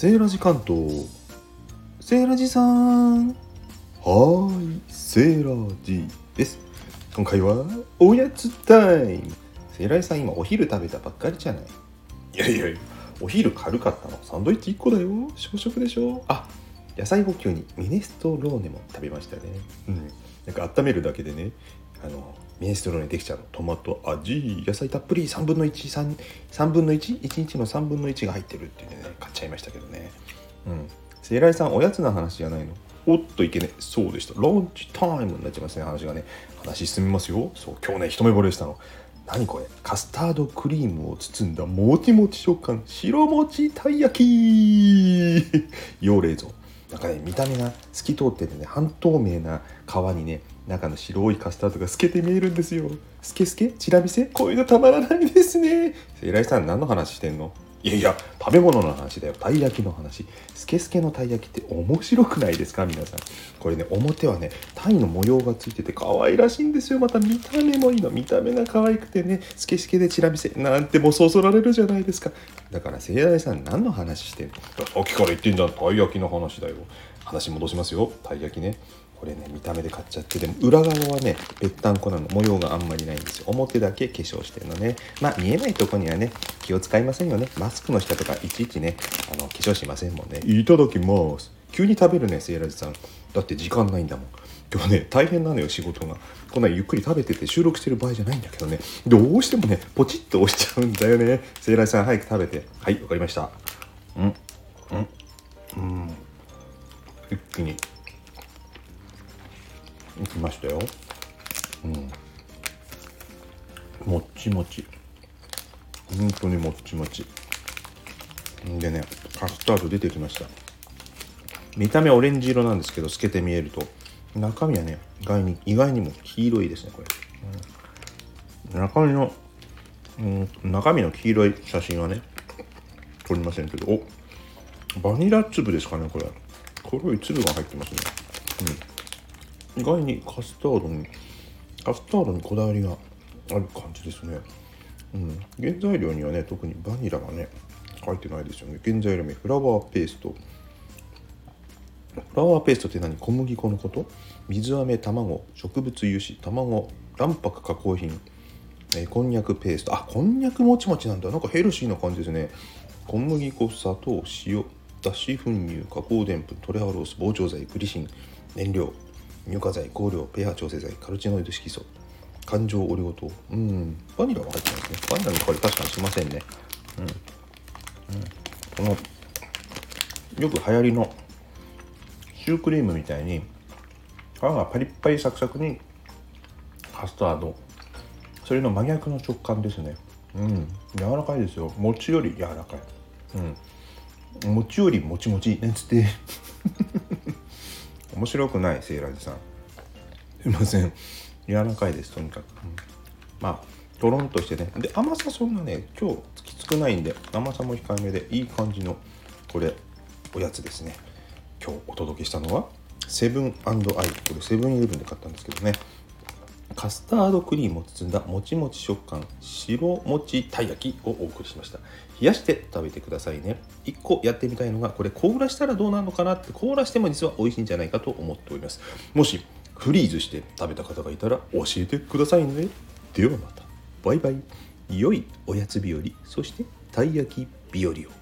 セーラジ関東。セーラジさん。はーい。セーラジです。今回はおやつタイム。セーラジさん今お昼食べたばっかりじゃない。いやいやいや。お昼軽かったの。サンドイッチ1個だよ。小食でしょ。あ野菜補給にミネストローネも食べましたね。うん。なんか温めるだけでね。あのミネストローネできちゃうトマト味。野菜たっぷり。3分の13分の 1?1 日の3分の1が入ってるっていうね。買っちゃいましたけどね。うん。セイライさんおやつの話じゃないの？おっといけね。そうでした。ランチタイムになっちゃいますね。話がね。話進みますよ。そう。今日ね一目惚れしたの。何これ？カスタードクリームを包んだもちもち食感。白餅たい焼き。用冷蔵。なんかね見た目が透き通っててね半透明な皮にね中の白いカスタードが透けて見えるんですよ。スケスケチラ見せ？こういうのたまらないですね。偉いさん何の話してんの？いやいや食べ物の話だよ。たい焼きの話。スケスケのたい焼きって面白くないですか？皆さん。これね表はねタイの模様がついてて可愛らしいんですよ。また見た目もいいの。見た目が可愛くてね。スケスケでチラ見せ。なんてもそそられるじゃないですか。だから盛大さん何の話してんの？さっきから言ってんじゃん。たい焼きの話だよ。話戻しますよ。たい焼きね。これね見た目で買っちゃってでも裏側はねぺったんこなの。模様があんまりないんですよ。表だけ化粧してるのね。まあ見えないとこにはね気を使いませんよね。マスクの下とかいちいちねあの化粧しませんもんね。いただきます。急に食べるねセイラジさん。だって時間ないんだもん。今日ね大変なのよ仕事が。こんなゆっくり食べてて収録してる場合じゃないんだけどね。どうしてもねポチッと押しちゃうんだよね。セイラジさん早く食べて。はいわかりました。うん。うん。うん。一気に。いきましたよ。うん。もっちもち。本当にもっちもち。でねカスタード出てきました。見た目オレンジ色なんですけど透けて見えると。中身はね意外に意外にも黄色いですねこれ、うん、中身の、うん、中身の黄色い写真はね撮りませんけど。おバニラ粒ですかねこれ。黒い粒が入ってますね。うん。意外にカスタードにカスタードにこだわりがある感じですね。うん。原材料にはね特にバニラがね書いてないですよね。原材料名フラワーペースト。フラワーペーストって何？小麦粉のこと？水飴卵。植物油脂。卵。卵白加工品、え、こんにゃくペースト。あこんにゃくもちもちなんだ。なんかヘルシーな感じですね。小麦粉砂糖塩。脱脂粉乳加工でんぷんトレハロース膨張剤グリシン燃料。乳化剤香料 pH 調整剤カルチノイド色素。環状オリゴ糖。うん。バニラが入ってますね。バニラの香り確かにしませんね。うん、うん、このよく流行りのシュークリームみたいに皮がパリッパリサクサクにカスタード。それの真逆の食感ですね。うん。柔らかいですよ。餅より柔らかい。うん。餅よりもちもち。ねつって。面白くないセーラージさん。すいません。柔らかいですとにかく、うん、まあとろんとしてね。で甘さそんなね今日きつくないんで甘さも控えめでいい感じのこれおやつですね。今日お届けしたのはセブンアイこれセブンイレブンで買ったんですけどねカスタードクリームを包んだもちもち食感白餅たい焼きをお送りしました。冷やして食べてくださいね。1個やってみたいのがこれ凍らしたらどうなるのかなって凍らしても実は美味しいんじゃないかと思っております。もしフリーズして食べた方がいたら教えてくださいね。ではまた。バイバイ。良いおやつ日和。そしてたい焼き日和を。